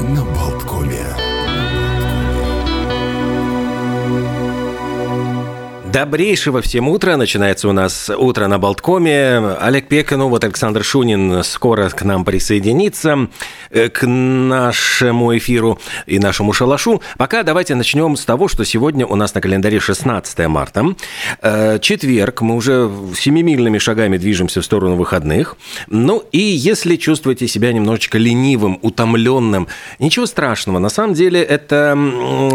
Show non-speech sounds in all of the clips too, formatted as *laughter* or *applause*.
на Добрейшего всем утра. Начинается у нас утро на Болткоме. Олег Пекану, вот Александр Шунин скоро к нам присоединится, э, к нашему эфиру и нашему шалашу. Пока давайте начнем с того, что сегодня у нас на календаре 16 марта. Э, четверг. Мы уже семимильными шагами движемся в сторону выходных. Ну и если чувствуете себя немножечко ленивым, утомленным, ничего страшного. На самом деле это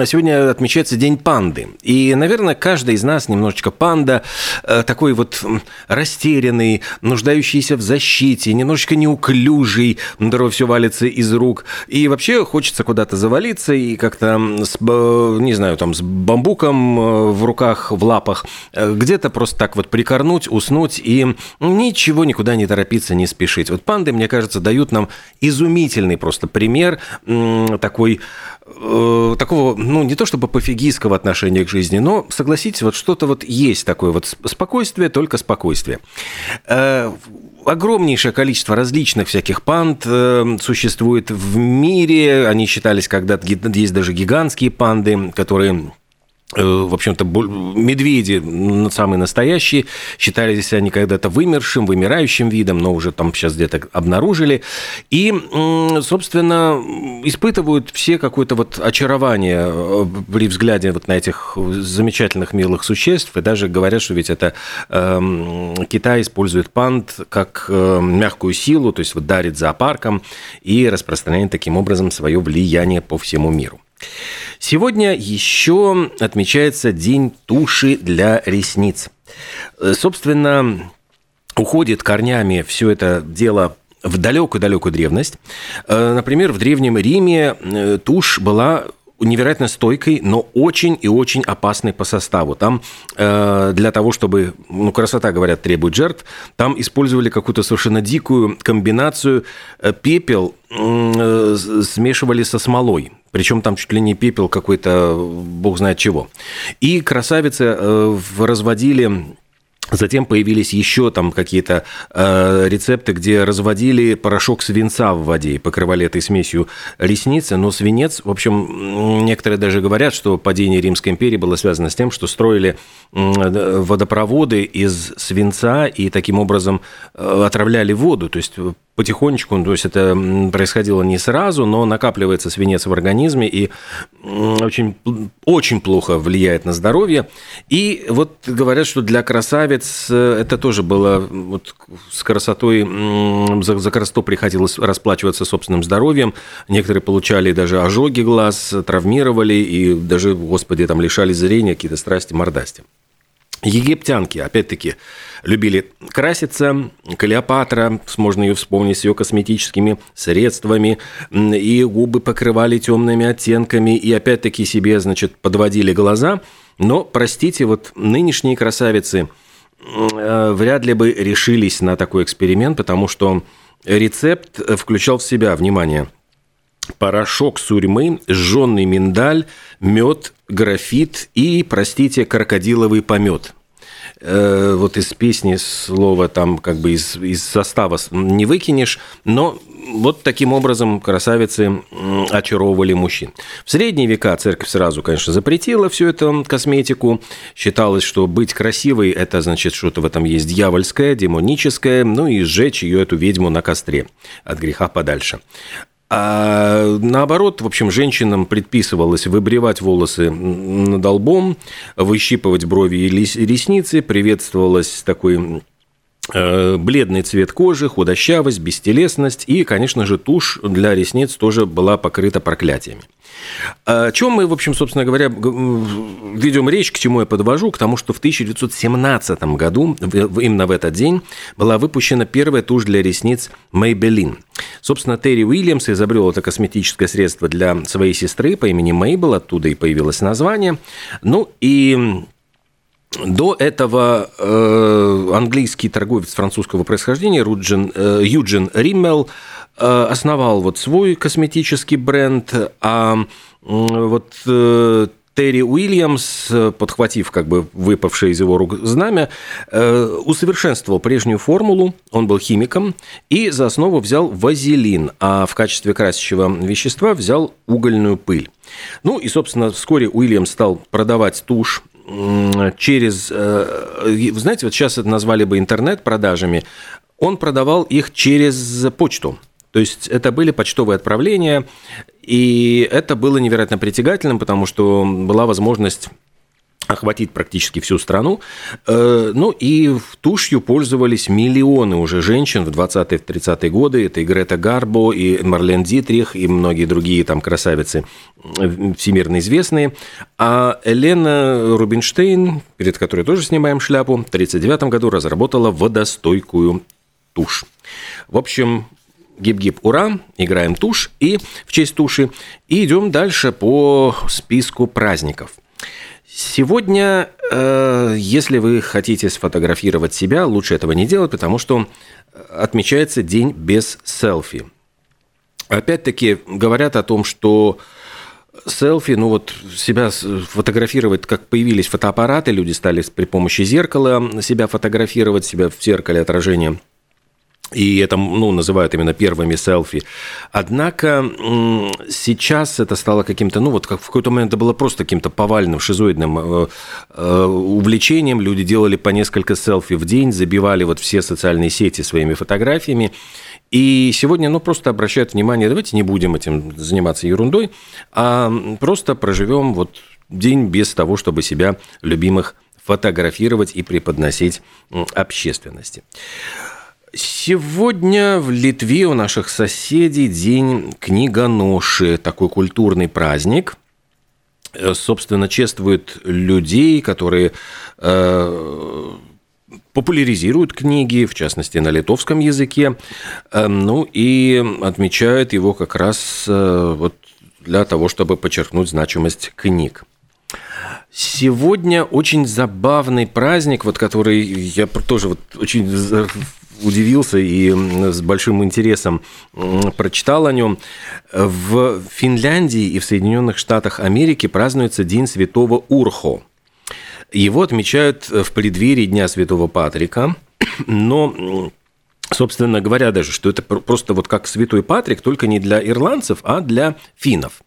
сегодня отмечается День панды. И, наверное, каждый из нас нас немножечко панда, э, такой вот растерянный, нуждающийся в защите, немножечко неуклюжий, здорово все валится из рук. И вообще хочется куда-то завалиться и как-то, с, не знаю, там, с бамбуком э, в руках, в лапах, э, где-то просто так вот прикорнуть, уснуть и ничего никуда не торопиться, не спешить. Вот панды, мне кажется, дают нам изумительный просто пример такой э, такого, ну, не то чтобы пофигистского отношения к жизни, но, согласитесь, вот что-то вот есть такое вот спокойствие, только спокойствие. Э, огромнейшее количество различных всяких панд э, существует в мире. Они считались когда-то, есть даже гигантские панды, которые в общем-то, медведи самые настоящие, считались они когда-то вымершим, вымирающим видом, но уже там сейчас где-то обнаружили. И, собственно, испытывают все какое-то вот очарование э, при взгляде вот на этих замечательных милых существ. И даже говорят, что ведь это э, Китай использует панд как э, мягкую силу, то есть вот дарит зоопаркам и распространяет таким образом свое влияние по всему миру. Сегодня еще отмечается День туши для ресниц. Э, собственно, уходит корнями все это дело в далекую-далекую древность. Э, например, в Древнем Риме э, тушь была невероятно стойкой, но очень и очень опасной по составу. Там э, для того, чтобы, ну, красота, говорят, требует жертв, там использовали какую-то совершенно дикую комбинацию. Пепел э, смешивали со смолой. Причем там чуть ли не пепел какой-то, бог знает чего. И красавицы э, разводили Затем появились еще там какие-то э, рецепты, где разводили порошок свинца в воде и покрывали этой смесью ресницы. Но свинец, в общем, некоторые даже говорят, что падение Римской империи было связано с тем, что строили э, водопроводы из свинца и таким образом э, отравляли воду. То есть потихонечку, то есть это происходило не сразу, но накапливается свинец в организме и очень, очень плохо влияет на здоровье. И вот говорят, что для красавиц э, это тоже было вот с красотой, за, за красоту приходилось расплачиваться собственным здоровьем. Некоторые получали даже ожоги глаз, травмировали и даже, господи, там лишали зрения, какие-то страсти, мордасти. Египтянки, опять-таки, любили краситься. Клеопатра, можно ее вспомнить, с ее косметическими средствами. И губы покрывали темными оттенками. И опять-таки себе, значит, подводили глаза. Но, простите, вот нынешние красавицы э, вряд ли бы решились на такой эксперимент, потому что рецепт включал в себя, внимание, порошок сурьмы, жженый миндаль, мед, графит и, простите, крокодиловый помет. Э, вот из песни слова там как бы из, из состава не выкинешь, но вот таким образом красавицы очаровывали мужчин. В средние века церковь сразу, конечно, запретила всю эту косметику. Считалось, что быть красивой – это значит, что-то в этом есть дьявольское, демоническое, ну и сжечь ее, эту ведьму, на костре от греха подальше. А наоборот, в общем, женщинам предписывалось выбривать волосы над лбом, выщипывать брови и ресницы, приветствовалось такой бледный цвет кожи, худощавость, бестелесность и, конечно же, тушь для ресниц тоже была покрыта проклятиями. О чем мы, в общем, собственно говоря, ведем речь, к чему я подвожу? К тому, что в 1917 году, именно в этот день, была выпущена первая тушь для ресниц Maybelline. Собственно, Терри Уильямс изобрел это косметическое средство для своей сестры по имени Мейбл, оттуда и появилось название. Ну и до этого э, английский торговец французского происхождения Руджин, э, Юджин Риммел Э, основал вот свой косметический бренд, а вот э, Терри Уильямс, подхватив как бы выпавшее из его рук знамя, э, усовершенствовал прежнюю формулу, он был химиком, и за основу взял вазелин, а в качестве красящего вещества взял угольную пыль. Ну и, собственно, вскоре Уильямс стал продавать тушь через, э, вы знаете, вот сейчас это назвали бы интернет-продажами, он продавал их через почту. То есть это были почтовые отправления, и это было невероятно притягательным, потому что была возможность охватить практически всю страну. Э, ну и тушью пользовались миллионы уже женщин в 20-30-е годы. Это и Грета Гарбо, и Марлен Дитрих, и многие другие там красавицы всемирно известные. А Елена Рубинштейн, перед которой тоже снимаем шляпу, в 1939 году разработала водостойкую тушь. В общем, гип-гип, ура, играем тушь и в честь туши, и идем дальше по списку праздников. Сегодня, э, если вы хотите сфотографировать себя, лучше этого не делать, потому что отмечается день без селфи. Опять-таки говорят о том, что селфи, ну вот себя фотографировать, как появились фотоаппараты, люди стали при помощи зеркала себя фотографировать, себя в зеркале отражения – и это ну, называют именно первыми селфи. Однако сейчас это стало каким-то, ну вот как в какой-то момент это было просто каким-то повальным, шизоидным э, э, увлечением. Люди делали по несколько селфи в день, забивали вот все социальные сети своими фотографиями. И сегодня, ну, просто обращают внимание, давайте не будем этим заниматься ерундой, а просто проживем вот день без того, чтобы себя любимых фотографировать и преподносить общественности. Сегодня в Литве у наших соседей День книгоноши, такой культурный праздник. Э, собственно, чествует людей, которые э, популяризируют книги, в частности, на литовском языке, э, ну и отмечают его как раз э, вот для того, чтобы подчеркнуть значимость книг. Сегодня очень забавный праздник, вот который я тоже вот очень удивился и с большим интересом прочитал о нем. В Финляндии и в Соединенных Штатах Америки празднуется День Святого Урхо. Его отмечают в преддверии Дня Святого Патрика, но собственно говоря, даже, что это просто вот как Святой Патрик, только не для ирландцев, а для финнов.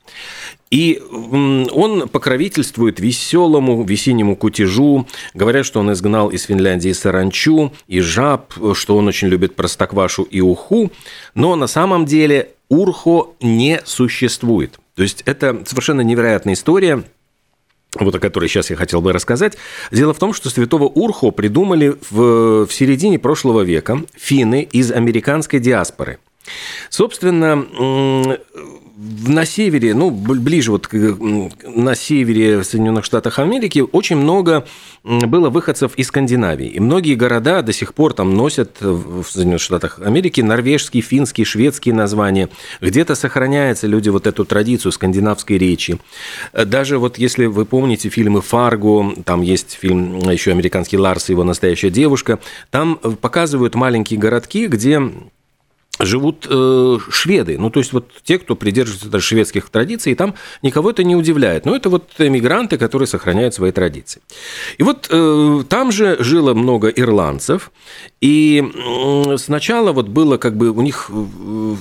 И он покровительствует веселому весеннему кутежу. Говорят, что он изгнал из Финляндии саранчу и жаб, что он очень любит простоквашу и уху. Но на самом деле урхо не существует. То есть это совершенно невероятная история – вот о которой сейчас я хотел бы рассказать. Дело в том, что святого Урхо придумали в, в середине прошлого века финны из американской диаспоры. Собственно, на севере, ну, ближе вот на севере Соединенных Штатов Америки очень много было выходцев из Скандинавии. И многие города до сих пор там носят в Соединенных Штатах Америки норвежские, финские, шведские названия. Где-то сохраняется люди вот эту традицию скандинавской речи. Даже вот если вы помните фильмы «Фарго», там есть фильм еще американский «Ларс и его настоящая девушка», там показывают маленькие городки, где живут э, шведы, ну то есть вот те, кто придерживается даже шведских традиций, и там никого это не удивляет. Но это вот эмигранты, которые сохраняют свои традиции. И вот э, там же жило много ирландцев, и э, сначала вот было как бы у них э,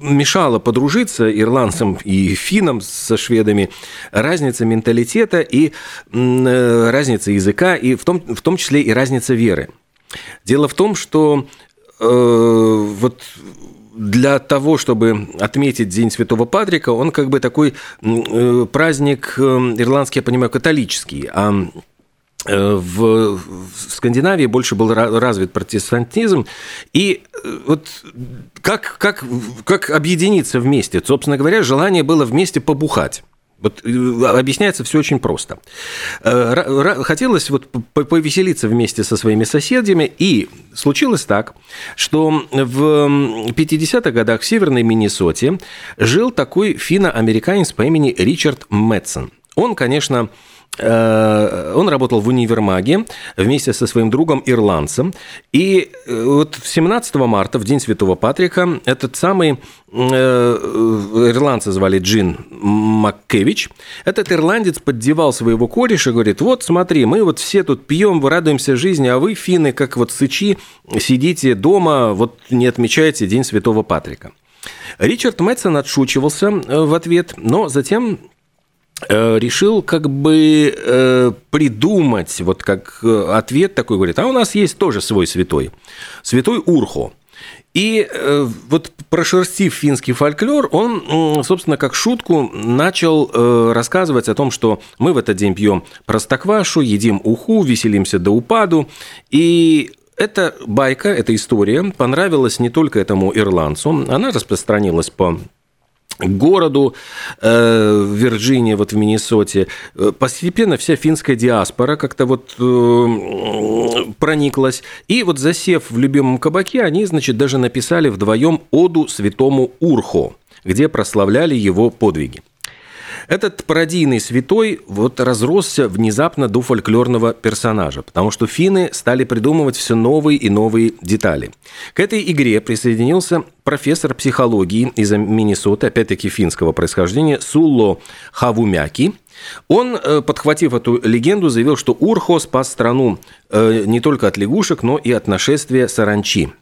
мешало подружиться ирландцам и финнам со шведами разница менталитета и э, разница языка, и в том, в том числе и разница веры. Дело в том, что вот для того, чтобы отметить День Святого Патрика, он как бы такой э, праздник э, ирландский, я понимаю, католический, а в Скандинавии больше был развит протестантизм. И вот как, как, как объединиться вместе? Собственно говоря, желание было вместе побухать. Вот э, объясняется все очень просто. Э, хотелось вот повеселиться вместе со своими соседями, и случилось так, что в 50-х годах в Северной Миннесоте жил такой финно-американец по имени Ричард Мэтсон. Он, конечно, Э, он работал в универмаге вместе со своим другом ирландцем. И вот 17 марта, в день Святого Патрика, этот самый э, ирландца звали Джин Маккевич, этот ирландец поддевал своего кореша, говорит, вот смотри, мы вот все тут пьем, радуемся жизни, а вы, финны, как вот сычи, сидите дома, вот не отмечаете День Святого Патрика. Ричард Мэтсон отшучивался в ответ, но затем Э, решил как бы э, придумать, вот как э, ответ такой, говорит, а у нас есть тоже свой святой, святой Урхо. И э, вот прошерстив финский фольклор, он, собственно, как шутку начал э, рассказывать о том, что мы в этот день пьем простоквашу, едим уху, веселимся до упаду. И эта байка, эта история понравилась не только этому ирландцу, она распространилась по городу э, в Вирджинии, вот в Миннесоте, э, постепенно вся финская диаспора как-то вот э, прониклась. И вот засев в любимом кабаке, они, значит, даже написали вдвоем оду святому Урхо, где прославляли его подвиги. Этот пародийный святой вот разросся внезапно до фольклорного персонажа, потому что финны стали придумывать все новые и новые детали. К этой игре присоединился профессор психологии из Миннесоты, опять-таки финского происхождения, Сулло Хавумяки. Он, э, подхватив эту легенду, заявил, что Урхо спас страну э, не только от лягушек, но и от нашествия саранчи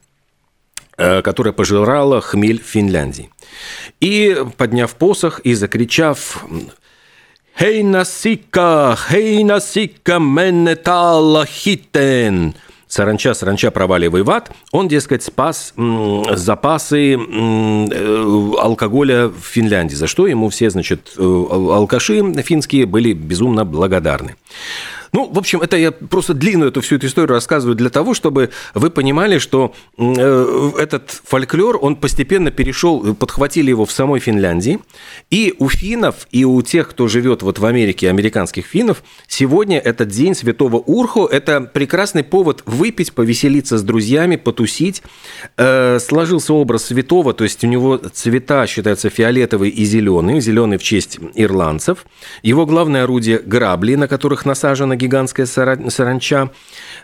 которая пожирала хмель Финляндии. И, подняв посох и закричав «Хей насика, хей насика, менетала хитен!» Саранча, саранча, проваливай в ад. Он, дескать, спас запасы э, алкоголя в Финляндии, за что ему все, значит, э, алкаши финские были безумно благодарны. Ну, в общем, это я просто длинную эту всю эту историю рассказываю для того, чтобы вы понимали, что э, этот фольклор, он постепенно перешел, подхватили его в самой Финляндии, и у финнов, и у тех, кто живет вот в Америке, американских финнов, сегодня этот день Святого Урху, это прекрасный повод выпить, повеселиться с друзьями, потусить. Э, сложился образ святого, то есть у него цвета считаются фиолетовый и зеленый, зеленый в честь ирландцев. Его главное орудие – грабли, на которых насажена гигантская саранча.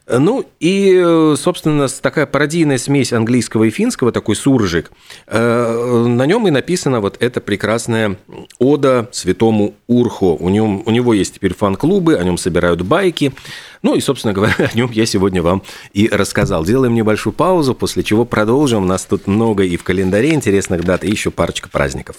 Ну и, собственно, такая пародийная смесь английского и финского, такой суржик. Э, на нем и написана вот эта прекрасная ода святому Урху. У, нем, у него есть теперь фан-клубы, о нем собирают байки. Ну и, собственно *laughs* говоря, о нем я сегодня вам и рассказал. Делаем небольшую паузу, после чего продолжим. У нас тут много и в календаре интересных дат, и еще парочка праздников.